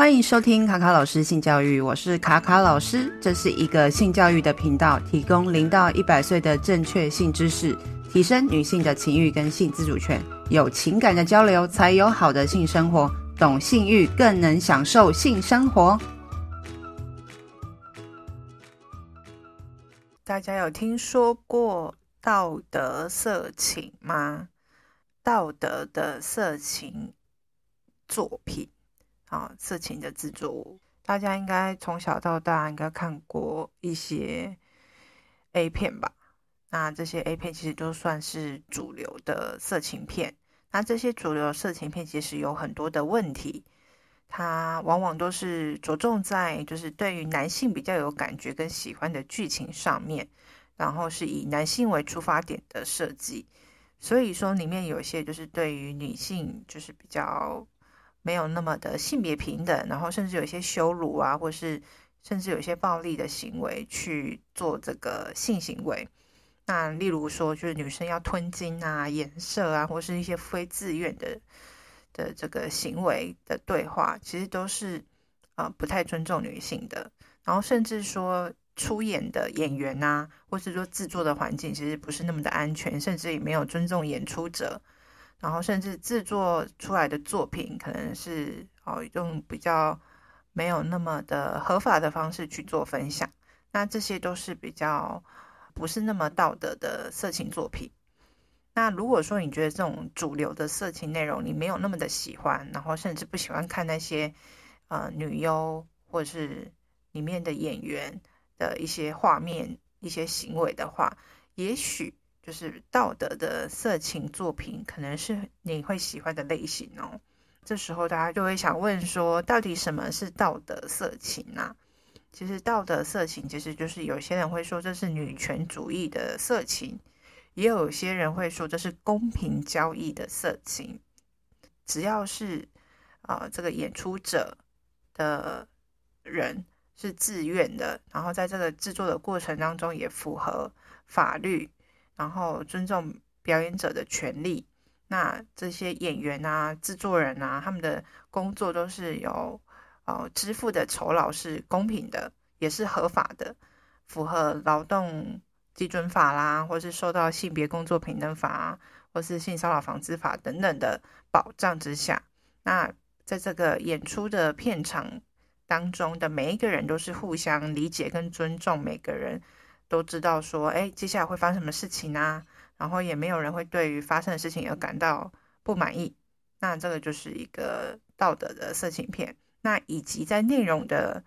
欢迎收听卡卡老师性教育，我是卡卡老师，这是一个性教育的频道，提供零到一百岁的正确性知识，提升女性的情欲跟性自主权，有情感的交流才有好的性生活，懂性欲更能享受性生活。大家有听说过道德色情吗？道德的色情作品。啊，色情的制作物，大家应该从小到大应该看过一些 A 片吧？那这些 A 片其实都算是主流的色情片。那这些主流色情片其实有很多的问题，它往往都是着重在就是对于男性比较有感觉跟喜欢的剧情上面，然后是以男性为出发点的设计，所以说里面有一些就是对于女性就是比较。没有那么的性别平等，然后甚至有一些羞辱啊，或是甚至有一些暴力的行为去做这个性行为。那例如说，就是女生要吞精啊、颜色啊，或是一些非自愿的的这个行为的对话，其实都是啊、呃、不太尊重女性的。然后甚至说出演的演员啊，或是说制作的环境，其实不是那么的安全，甚至也没有尊重演出者。然后甚至制作出来的作品可能是哦用比较没有那么的合法的方式去做分享，那这些都是比较不是那么道德的色情作品。那如果说你觉得这种主流的色情内容你没有那么的喜欢，然后甚至不喜欢看那些呃女优或者是里面的演员的一些画面、一些行为的话，也许。就是道德的色情作品，可能是你会喜欢的类型哦。这时候大家就会想问说，到底什么是道德色情呢？其实道德色情其实就是有些人会说这是女权主义的色情，也有些人会说这是公平交易的色情。只要是啊、这个演出者的人是自愿的，然后在这个制作的过程当中也符合法律。然后尊重表演者的权利，那这些演员啊、制作人啊，他们的工作都是有呃支付的酬劳是公平的，也是合法的，符合劳动基准法啦，或是受到性别工作平等法，或是性骚扰防治法等等的保障之下，那在这个演出的片场当中的每一个人都是互相理解跟尊重每个人。都知道说，哎，接下来会发生什么事情啊？然后也没有人会对于发生的事情而感到不满意。那这个就是一个道德的色情片。那以及在内容的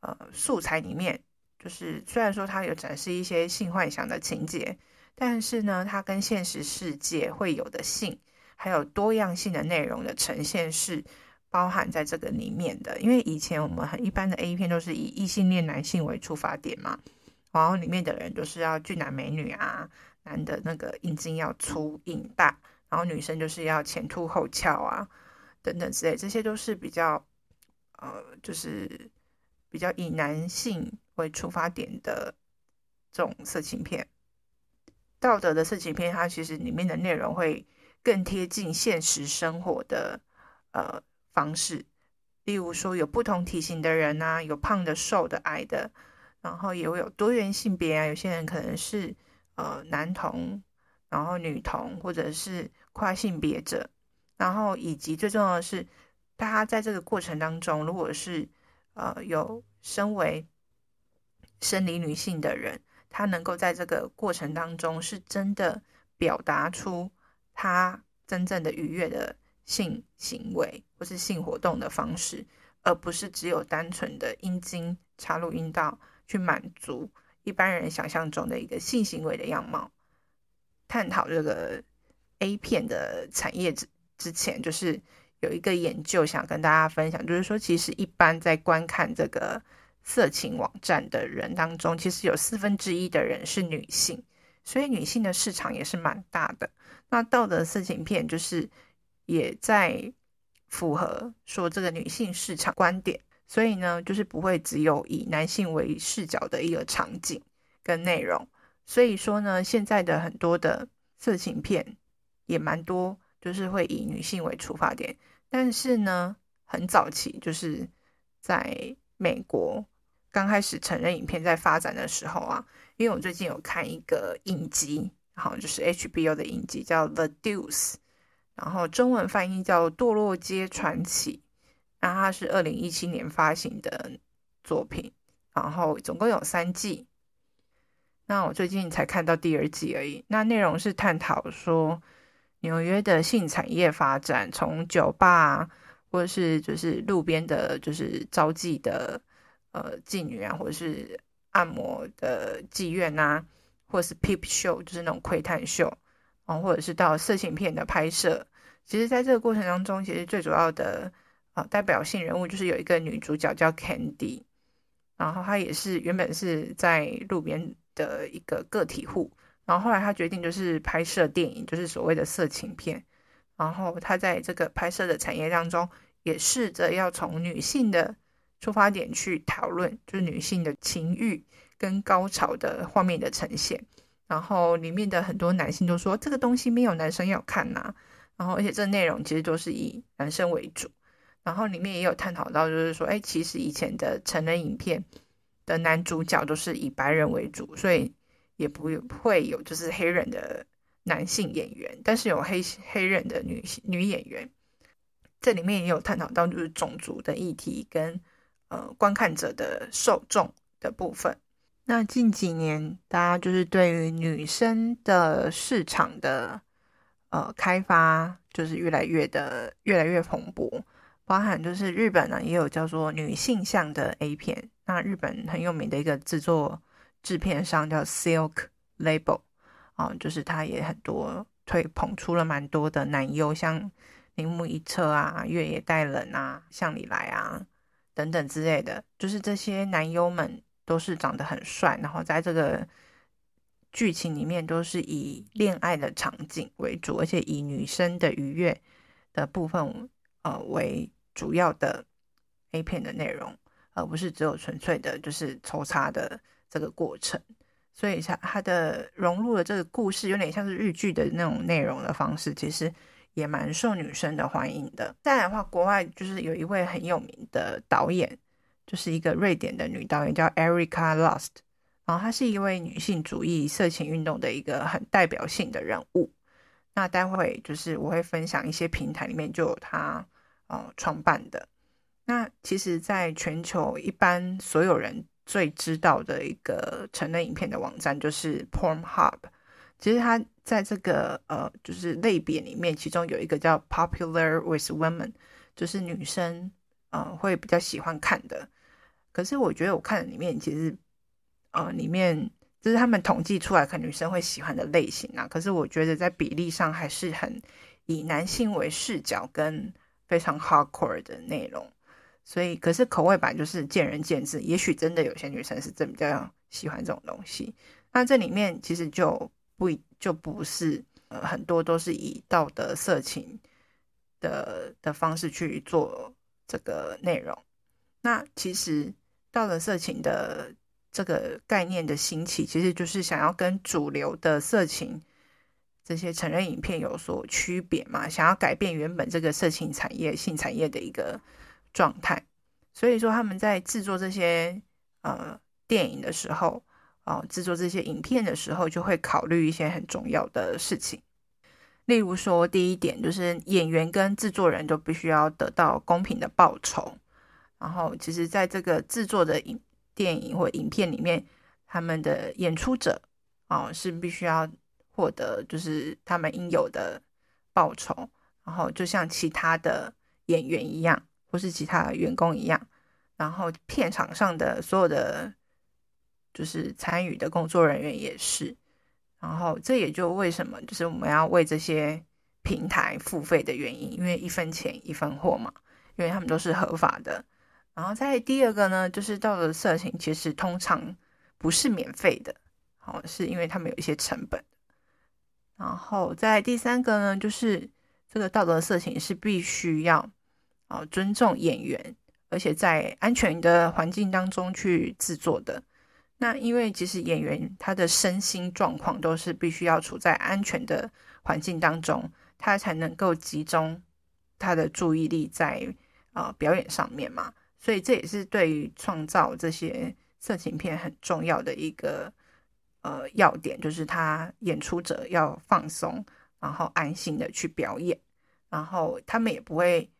呃素材里面，就是虽然说它有展示一些性幻想的情节，但是呢，它跟现实世界会有的性，还有多样性的内容的呈现是包含在这个里面的。因为以前我们很一般的 A 片都是以异性恋男性为出发点嘛。然后里面的人都是要俊男美女啊，男的那个阴茎要粗硬大，然后女生就是要前凸后翘啊，等等之类，这些都是比较呃，就是比较以男性为出发点的这种色情片。道德的色情片，它其实里面的内容会更贴近现实生活的呃方式，例如说有不同体型的人啊，有胖的、瘦的、矮的。然后也会有多元性别啊，有些人可能是呃男同，然后女同，或者是跨性别者，然后以及最重要的是，大家在这个过程当中，如果是呃有身为生理女性的人，她能够在这个过程当中是真的表达出她真正的愉悦的性行为或是性活动的方式，而不是只有单纯的阴茎插入阴道。去满足一般人想象中的一个性行为的样貌。探讨这个 A 片的产业之之前，就是有一个研究想跟大家分享，就是说，其实一般在观看这个色情网站的人当中，其实有四分之一的人是女性，所以女性的市场也是蛮大的。那道德色情片就是也在符合说这个女性市场观点。所以呢，就是不会只有以男性为视角的一个场景跟内容。所以说呢，现在的很多的色情片也蛮多，就是会以女性为出发点。但是呢，很早期就是在美国刚开始成人影片在发展的时候啊，因为我最近有看一个影集，然后就是 HBO 的影集叫《The Deuce》，然后中文翻译叫《堕落街传奇》，那它是二零一七年发行的作品，然后总共有三季。那我最近才看到第二季而已。那内容是探讨说纽约的性产业发展，从酒吧或者是就是路边的，就是招妓的呃妓女啊，或者是按摩的妓院啊，或者是 peep show，就是那种窥探秀啊，或者是到色情片的拍摄。其实，在这个过程当中，其实最主要的啊代表性人物就是有一个女主角叫 Candy，然后她也是原本是在路边。的一个个体户，然后后来她决定就是拍摄电影，就是所谓的色情片。然后他在这个拍摄的产业当中，也试着要从女性的出发点去讨论，就是女性的情欲跟高潮的画面的呈现。然后里面的很多男性都说这个东西没有男生要看呐、然后而且这内容其实都是以男生为主。然后里面也有探讨到，就是说，哎，其实以前的成人影片。的男主角都是以白人为主，所以也不会有就是黑人的男性演员，但是有黑黑人的女女演员。这里面也有探讨到就是种族的议题跟呃观看者的受众的部分。那近几年大家就是对于女生的市场的呃开发，就是越来越的越来越蓬勃。包含就是日本呢，也有叫做女性向的 A 片。那日本很有名的一个制作制片商叫 Silk Label 啊，就是他也很多推捧出了蛮多的男优，像铃木一彻啊、月野带人啊、向里来啊等等之类的。就是这些男优们都是长得很帅，然后在这个剧情里面都是以恋爱的场景为主，而且以女生的愉悦的部分呃为。主要的 A 片的内容，而不是只有纯粹的，就是抽插的这个过程。所以它它的融入了这个故事，有点像是日剧的那种内容的方式，其实也蛮受女生的欢迎的。再来的话，国外就是有一位很有名的导演，就是一个瑞典的女导演叫 Erika Lust，然后她是一位女性主义色情运动的一个很代表性的人物。那待会就是我会分享一些平台里面就有她。哦，创办的。那其实，在全球一般所有人最知道的一个成人影片的网站就是 Pornhub。其实它在这个呃，就是类别里面，其中有一个叫 Popular with Women，就是女生呃会比较喜欢看的。可是我觉得我看的里面，其实呃里面就是他们统计出来，可能女生会喜欢的类型啊。可是我觉得在比例上还是很以男性为视角跟。非常 hardcore 的内容，所以可是口味版就是见仁见智，也许真的有些女生是真比较喜欢这种东西。那这里面其实就不就不是很多都是以道德色情的的方式去做这个内容。那其实道德色情的这个概念的兴起，其实就是想要跟主流的色情。这些成人影片有所区别嘛？想要改变原本这个色情产业、性产业的一个状态，所以说他们在制作这些呃电影的时候，哦、制作这些影片的时候，就会考虑一些很重要的事情。例如说，第一点就是演员跟制作人都必须要得到公平的报酬。然后，其实在这个制作的影电影或影片里面，他们的演出者哦、是必须要。获得就是他们应有的报酬，然后就像其他的演员一样，或是其他员工一样，然后片场上的所有的就是参与的工作人员也是，然后这也就为什么就是我们要为这些平台付费的原因，因为一分钱一分货嘛，因为他们都是合法的。然后在第二个呢，就是道德色情其实通常不是免费的，好，是因为他们有一些成本。然后在第三个呢，就是这个道德色情是必须要啊尊重演员，而且在安全的环境当中去制作的。那因为其实演员他的身心状况都是必须要处在安全的环境当中，他才能够集中他的注意力在啊表演上面嘛。所以这也是对于创造这些色情片很重要的一个呃要点，就是他演出者要放松，然后安心的去表演，然后他们也不会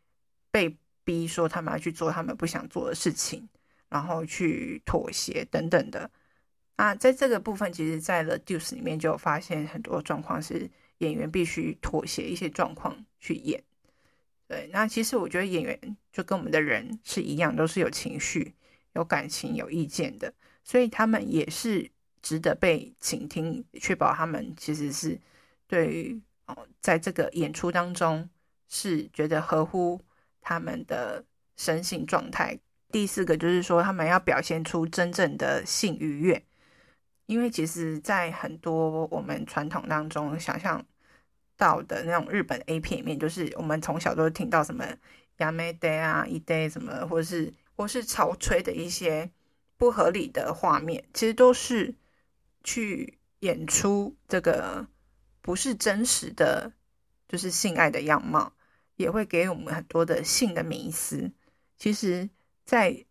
被逼说他们要去做他们不想做的事情，然后去妥协等等的。啊，在这个部分，其实，在《The Deuce》里面就发现很多状况是演员必须妥协一些状况去演。对，那其实我觉得演员就跟我们的人是一样，都是有情绪、有感情、有意见的，所以他们也是值得被倾听，确保他们其实是对于哦，在这个演出当中是觉得合乎他们的身心状态。第四个就是说，他们要表现出真正的性愉悦。因为其实，在很多我们传统当中想象到的那种日本 A 片里面，就是我们从小都听到什么“やめて”啊、“一 day” 什么，或是或是潮吹的一些不合理的画面，其实都是 去演出这个不是真实的，就是性爱的样貌，也会给我们很多的性的迷思。其实，在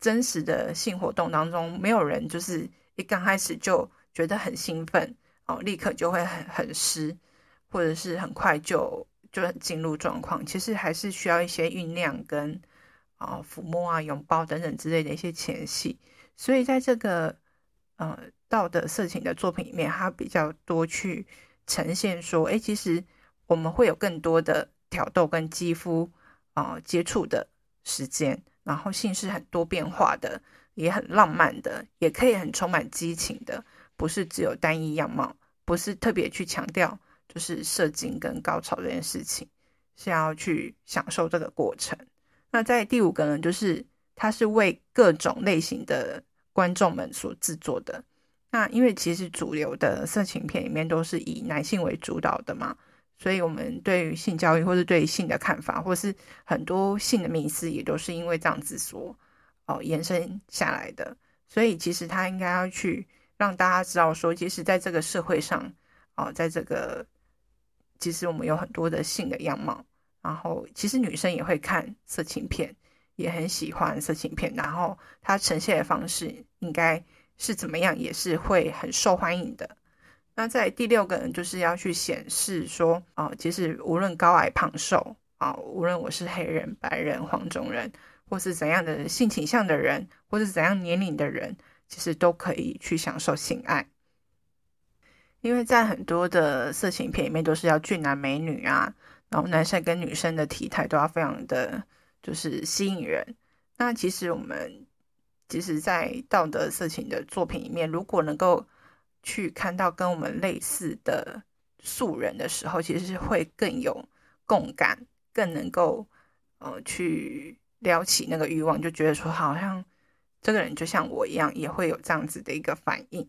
真实的性活动当中，没有人就是。一刚开始就觉得很兴奋哦，立刻就会很很湿，或者是很快就就进入状况。其实还是需要一些酝酿跟啊、抚摸啊、拥抱等等之类的一些前戏。所以在这个呃道德色情的作品里面，它比较多去呈现说，哎，其实我们会有更多的挑逗跟肌肤啊、接触的时间，然后性是很多变化的。也很浪漫的，也可以很充满激情的，不是只有单一样貌，不是特别去强调就是射精跟高潮这件事情，是要去享受这个过程。那在第五个呢，就是它是为各种类型的观众们所制作的。那因为其实主流的色情片里面都是以男性为主导的嘛，所以我们对于性教育或是对于性的看法，或是很多性的迷思，也都是因为这样子说。哦，延伸下来的，所以其实他应该要去让大家知道说，其实在这个社会上，哦，在这个其实我们有很多的性的样貌，然后其实女生也会看色情片，也很喜欢色情片，然后它呈现的方式应该是怎么样，也是会很受欢迎的。那在第六个人就是要去显示说，哦，其实无论高矮胖瘦啊，哦，无论我是黑人、白人、黄种人。或是怎样的性倾向的人，或是怎样年龄的人，其实都可以去享受性爱。因为在很多的色情片里面，都是要俊男美女啊，然后男生跟女生的体态都要非常的就是吸引人。那其实我们其实，在道德色情的作品里面，如果能够去看到跟我们类似的素人的时候，其实是会更有共感，更能够呃去。撩起那个欲望，就觉得说好像这个人就像我一样，也会有这样子的一个反应。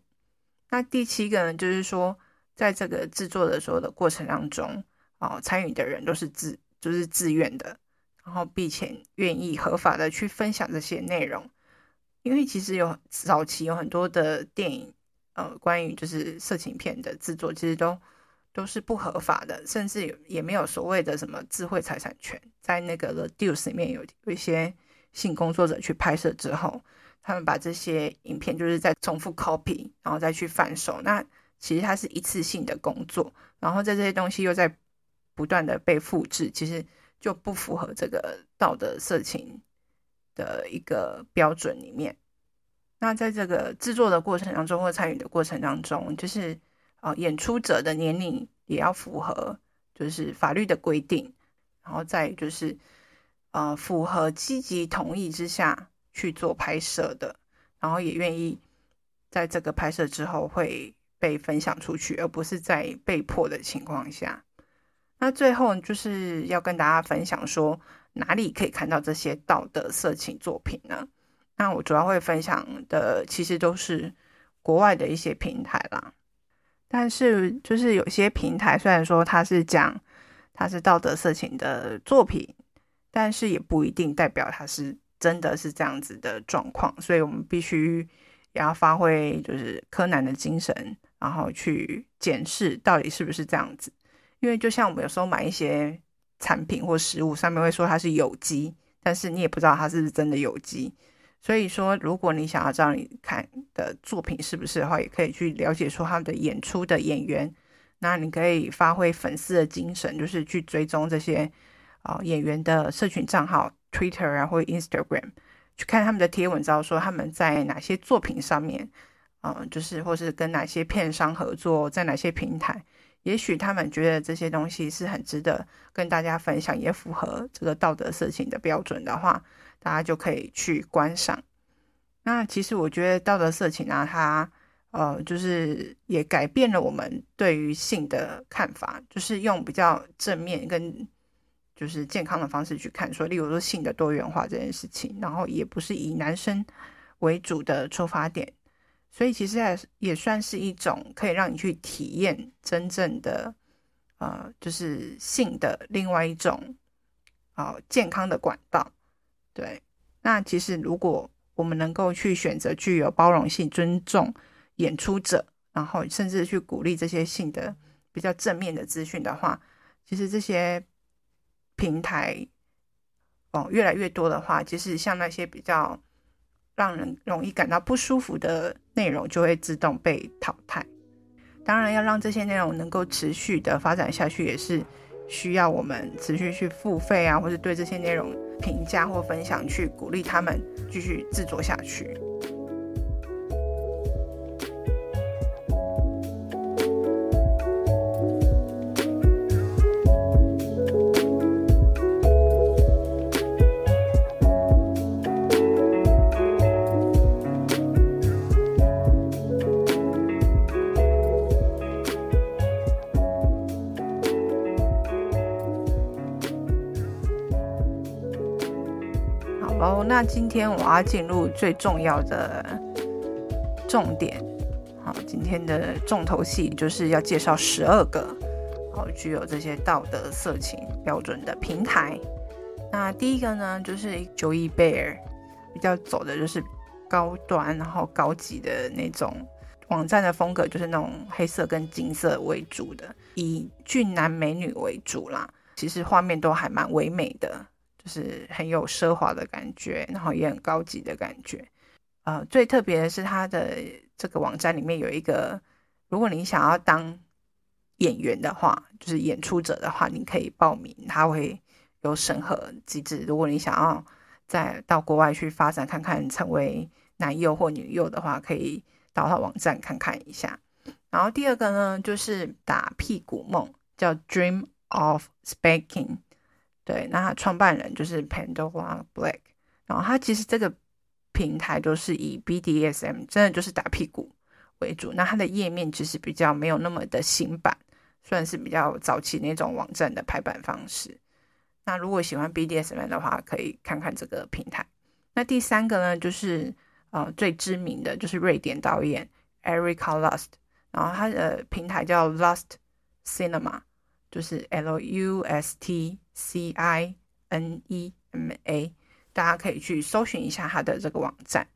那第七个呢，就是说，在这个制作的时候的过程当中，哦，参与的人都是自就是自愿的，然后并且愿意合法的去分享这些内容。因为其实有早期有很多的电影，呃，关于就是色情片的制作，其实都。都是不合法的，甚至也没有所谓的什么智慧财产权。在那个《The Duce》里面有有一些性工作者去拍摄之后，他们把这些影片就是在重复 copy，然后再去贩售。那其实它是一次性的工作，然后在这些东西又在不断的被复制，其实就不符合这个道德色情的一个标准里面。那在这个制作的过程当中或参与的过程当中，就是。啊，演出者的年龄也要符合，就是法律的规定，然后再就是，呃，符合积极同意之下去做拍摄的，然后也愿意在这个拍摄之后会被分享出去，而不是在被迫的情况下。那最后就是要跟大家分享说，哪里可以看到这些道德色情作品呢？那我主要会分享的其实都是国外的一些平台啦。但是，就是有些平台虽然说它是讲它是道德色情的作品，但是也不一定代表它是真的是这样子的状况。所以我们必须也要发挥就是柯南的精神，然后去检视到底是不是这样子。因为就像我们有时候买一些产品或食物，上面会说它是有机，但是你也不知道它是不是真的有机。所以说，如果你想要知道你看的作品是不是的话，也可以去了解说他们的演出的演员。那你可以发挥粉丝的精神，就是去追踪这些啊、演员的社群账号，Twitter 啊或 Instagram，去看他们的贴文，知道说他们在哪些作品上面，嗯、就是或是跟哪些片商合作，在哪些平台，也许他们觉得这些东西是很值得跟大家分享，也符合这个道德色情的标准的话。大家就可以去观赏。那其实我觉得道德色情啊，它呃，就是也改变了我们对于性的看法，就是用比较正面跟就是健康的方式去看，说例如说性的多元化这件事情，然后也不是以男生为主的出发点，所以其实也算是一种可以让你去体验真正的呃，就是性的另外一种啊、健康的管道。对，那其实如果我们能够去选择具有包容性、尊重演出者，然后甚至去鼓励这些性的比较正面的资讯的话，其实这些平台哦越来越多的话，其实像那些比较让人容易感到不舒服的内容，就会自动被淘汰。当然，要让这些内容能够持续的发展下去，也是。需要我们持续去付费啊，或者对这些内容评价或分享，去鼓励他们继续制作下去。今天我要进入最重要的重点，好，今天的重头戏就是要介绍十二个好具有这些道德色情标准的平台。那第一个呢，就是 Joy Bear，比较走的就是高端然后高级的那种网站的风格，就是那种黑色跟金色为主的，以俊男美女为主啦。其实画面都还蛮唯美的。就是很有奢华的感觉，然后也很高级的感觉。呃，最特别的是它的这个网站里面有一个，如果你想要当演员的话，就是演出者的话，你可以报名，它会有审核机制。如果你想要再到国外去发展看看，成为男优或女优的话，可以到他网站看看一下。然后第二个呢，就是打屁股梦，叫 Dream of Speaking。对，那他创办人就是 Pandora Black，然后他其实这个平台都是以 BDSM，真的就是打屁股为主。那它的页面其实比较没有那么的新版，算是比较早期那种网站的排版方式。那如果喜欢 BDSM 的话，可以看看这个平台。那第三个呢，就是呃最知名的就是瑞典导演 Erica Lust，然后他的平台叫 Lust Cinema，就是 L U S T。C I N E M A，大家可以去搜寻一下他的这个网站。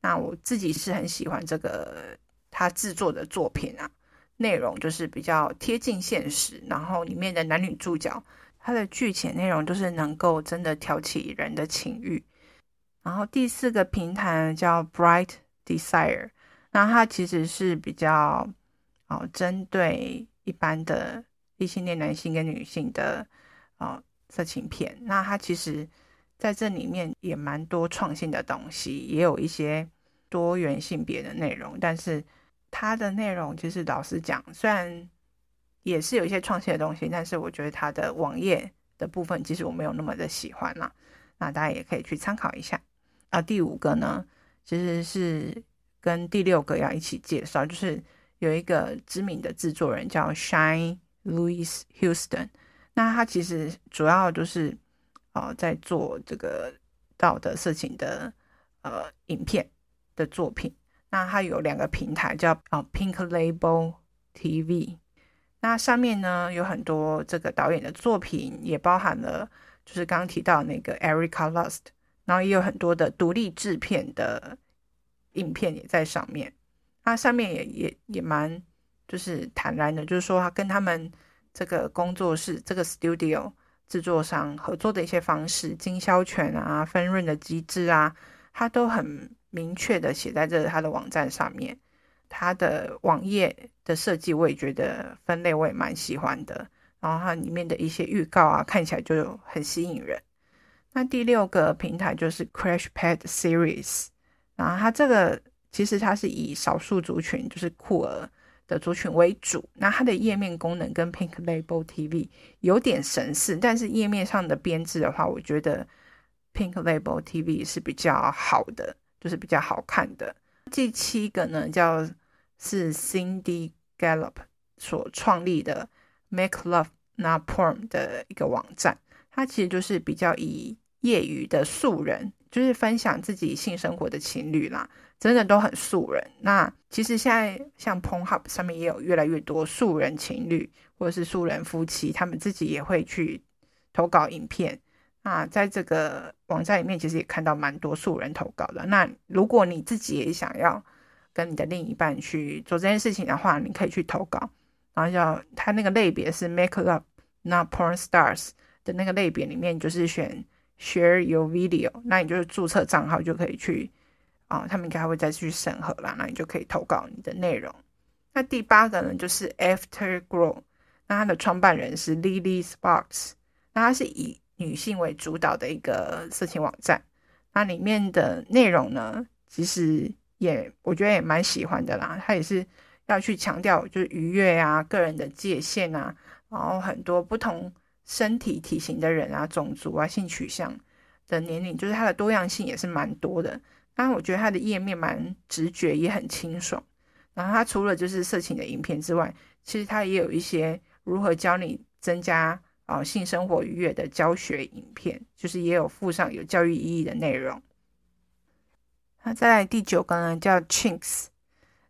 那我自己是很喜欢这个他制作的作品啊，内容就是比较贴近现实，然后里面的男女主角，他的剧情内容就是能够真的挑起人的情欲。然后第四个平台叫 Bright Desire，那它其实是比较哦针对一般的异性恋男性跟女性的。哦，色情片，那它其实在这里面也蛮多创新的东西，也有一些多元性别的内容。但是它的内容其实老实讲，虽然也是有一些创新的东西，但是我觉得它的网页的部分其实我没有那么的喜欢啦。那大家也可以去参考一下。啊，第五个呢，其实是跟第六个要一起介绍，就是有一个知名的制作人叫 Shine Louis Houston。那他其实主要就是，呃，在做这个道德色情的呃影片的作品。那他有两个平台叫哦 Pink Label TV，那上面呢有很多这个导演的作品，也包含了就是刚刚提到那个 Erica Lust，然后也有很多的独立制片的影片也在上面。那上面也也也蛮就是坦然的，就是说他跟他们。这个工作室，这个 studio 制作商合作的一些方式、经销权啊、分润的机制啊，它都很明确的写在这它的网站上面。它的网页的设计，我也觉得分类我也蛮喜欢的。然后它里面的一些预告啊，看起来就很吸引人。那第六个平台就是 Crashpad Series，然后它这个其实它是以少数族群，就是酷儿的族群为主。那它的页面功能跟 Pink Label TV 有点神似，但是页面上的编制的话，我觉得 Pink Label TV 是比较好的，就是比较好看的。第七个呢，叫是 Cindy Gallop 所创立的 Make Love Not Porn 的一个网站，它其实就是比较以业余的素人，就是分享自己性生活的情侣啦，真的都很素人。那其实现在像 Pornhub 上面也有越来越多素人情侣或者是素人夫妻，他们自己也会去投稿影片。那在这个网站里面，其实也看到蛮多素人投稿的。那如果你自己也想要跟你的另一半去做这件事情的话，你可以去投稿。然后叫他那个类别是 Makeup，那 Porn Stars 的那个类别里面，就是选 Share Your Video。那你就是注册账号就可以去啊，他们应该会再去审核啦。那你就可以投稿你的内容。那第八个呢，就是 After Glow。那它的创办人是 Lily Sparks。那它是以女性为主导的一个色情网站，那里面的内容呢，其实也我觉得也蛮喜欢的啦。它也是要去强调就是愉悦啊、个人的界限啊，然后很多不同身体体型的人啊、种族啊、性取向的年龄，就是它的多样性也是蛮多的。当然，我觉得它的页面蛮直觉，也很清爽。然后它除了就是色情的影片之外，其实它也有一些如何教你增加。啊，性生活愉悦的教学影片，就是也有附上有教育意义的内容。那再来第九个呢，叫 Chinks，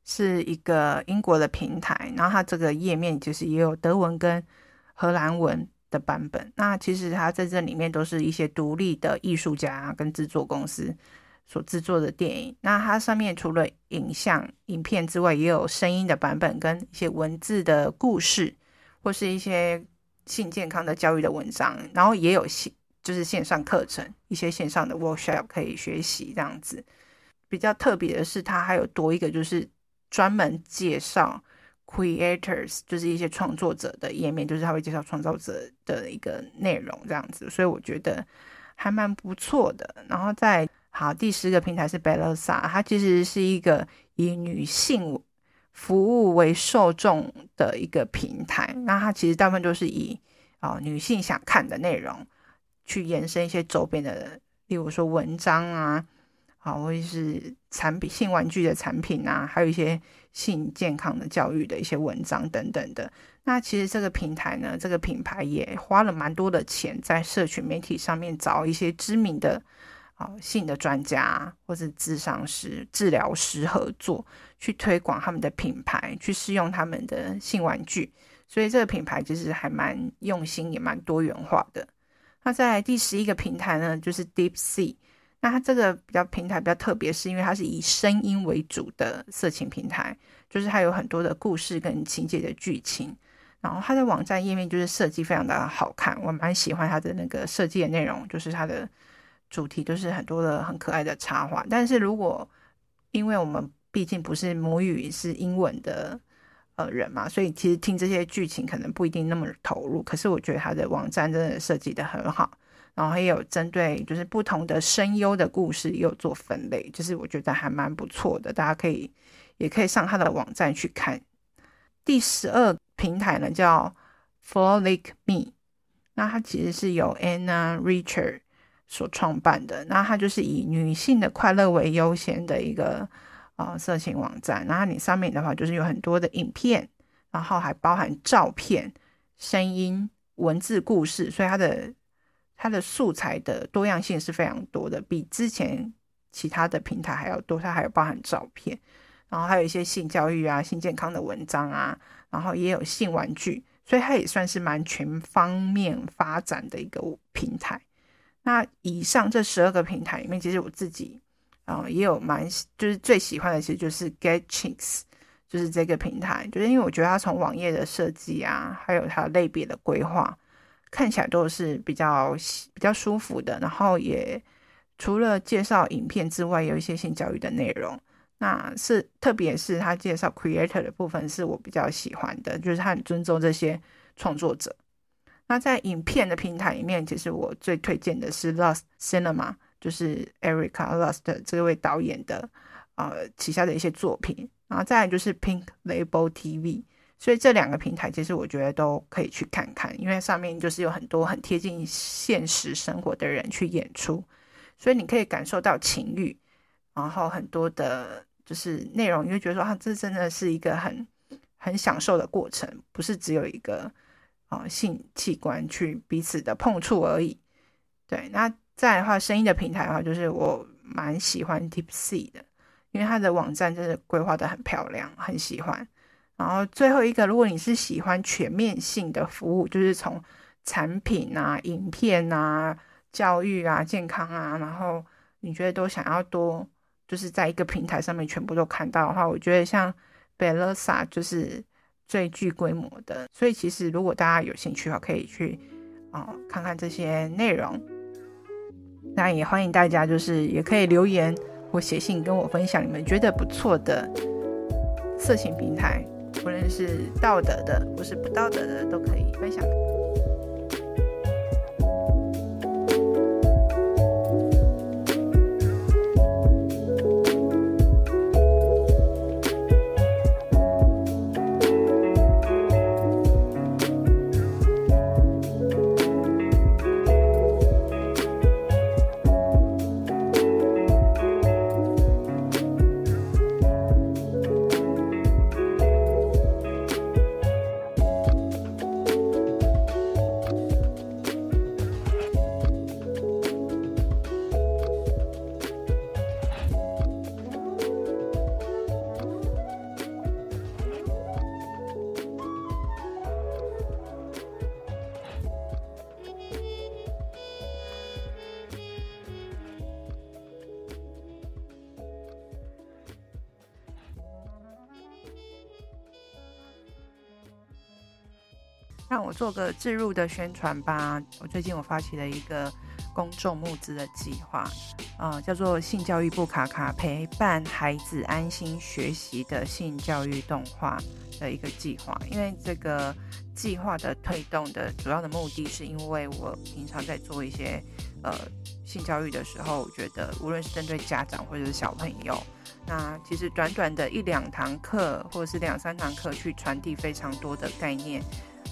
是一个英国的平台，然后它这个页面就是也有德文跟荷兰文的版本。那其实它在这里面都是一些独立的艺术家跟制作公司所制作的电影。那它上面除了影像影片之外，也有声音的版本跟一些文字的故事，或是一些。性健康的教育的文章，然后也有线就是线上课程，一些线上的 workshop 可以学习这样子。比较特别的是，它还有多一个就是专门介绍 creators，就是一些创作者的页面，就是他会介绍创造者的一个内容这样子，所以我觉得还蛮不错的。然后在好第十个平台是 Bellesa，它其实是一个以女性。服务为受众的一个平台，那它其实大部分都是以啊、哦、女性想看的内容去延伸一些周边的，例如说文章啊，啊或者是产品性玩具的产品啊，还有一些性健康的教育的一些文章等等的。那其实这个平台呢，这个品牌也花了蛮多的钱在社群媒体上面找一些知名的。好，性的专家或是咨商师、治疗师合作，去推广他们的品牌，去试用他们的性玩具。所以这个品牌其实还蛮用心，也蛮多元化的。那在第十一个平台呢，就是 Deep Sea。那它这个比较平台比较特别，是因为它是以声音为主的色情平台，就是它有很多的故事跟情节的剧情。然后它的网站页面就是设计非常的好看，我蛮喜欢它的那个设计的内容，就是它的。主题都是很多的很可爱的插画，但是如果因为我们毕竟不是母语是英文的呃人嘛，所以其实听这些剧情可能不一定那么投入。可是我觉得他的网站真的设计的很好，然后也有针对就是不同的声优的故事也有做分类，就是我觉得还蛮不错的，大家可以也可以上他的网站去看。第十二平台呢叫 Frolic Me，那它其实是由 Anna Richard。所创办的，那它就是以女性的快乐为优先的一个呃色情网站。然后你上面的话就是有很多的影片，然后还包含照片、声音、文字、故事，所以它的它的素材的多样性是非常多的，比之前其他的平台还要多。它还有包含照片，然后还有一些性教育啊、性健康的文章啊，然后也有性玩具，所以它也算是蛮全方面发展的一个平台。那以上这十二个平台里面，其实我自己啊、也有蛮就是最喜欢的，其实就是 Get Chinks，就是这个平台，就是因为我觉得它从网页的设计啊，还有它类别的规划，看起来都是比较比较舒服的，然后也除了介绍影片之外，有一些性教育的内容。那是特别是他介绍 creator 的部分，是我比较喜欢的，就是他很尊重这些创作者。那在影片的平台里面，其实我最推荐的是 Lost Cinema，就是 Erica Lost 这位导演的呃旗下的一些作品。然后再来就是 Pink Label TV，所以这两个平台其实我觉得都可以去看看，因为上面就是有很多很贴近现实生活的人去演出，所以你可以感受到情欲，然后很多的就是内容，你会觉得说啊，这真的是一个很很享受的过程，不是只有一个、性器官去彼此的碰触而已。对，那再的话，声音的平台的话，就是我蛮喜欢 Tipsy 的。因为它的网站真的规划得很漂亮，很喜欢。然后最后一个，如果你是喜欢全面性的服务，就是从产品啊、影片啊、教育啊、健康啊，然后你觉得都想要多，就是在一个平台上面全部都看到的话，我觉得像 Bellesa 就是最具规模的。所以其实如果大家有兴趣的话，可以去啊、看看这些内容。那也欢迎大家就是也可以留言。或写信跟我分享你们觉得不错的色情平台，无论是道德的或是不道德的，都可以分享。让我做个置入的宣传吧。我最近我发起了一个公众募资的计划，呃，叫做“性教育部卡卡”，陪伴孩子安心学习的性教育动画的一个计划。因为这个计划的推动的主要的目的是，因为我平常在做一些呃性教育的时候，我觉得无论是针对家长或者是小朋友，那其实短短的一两堂课或者是两三堂课，去传递非常多的概念。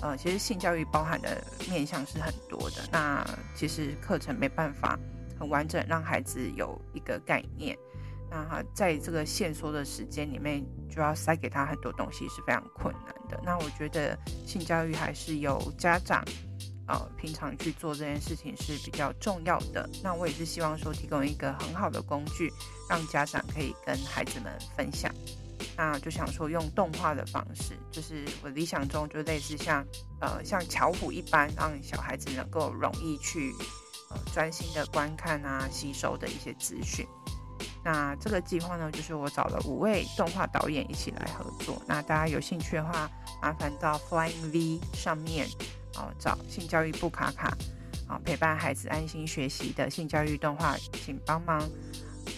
呃，其实性教育包含的面向是很多的。那其实课程没办法很完整让孩子有一个概念。那在这个限缩的时间里面，就要塞给他很多东西是非常困难的。那我觉得性教育还是由家长呃平常去做这件事情是比较重要的。那我也是希望说提供一个很好的工具，让家长可以跟孩子们分享。那就想说用动画的方式，就是我理想中就类似像呃像巧虎一般，让小孩子能够容易去呃专心的观看啊吸收的一些资讯。那这个计划呢，就是我找了五位动画导演一起来合作。那大家有兴趣的话，麻烦到 Flying V 上面哦找性教育部卡卡啊陪伴孩子安心学习的性教育动画，请帮忙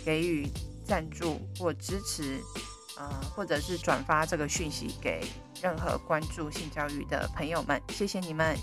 给予赞助或支持。啊，或者是转发这个讯息给任何关注性教育的朋友们，谢谢你们，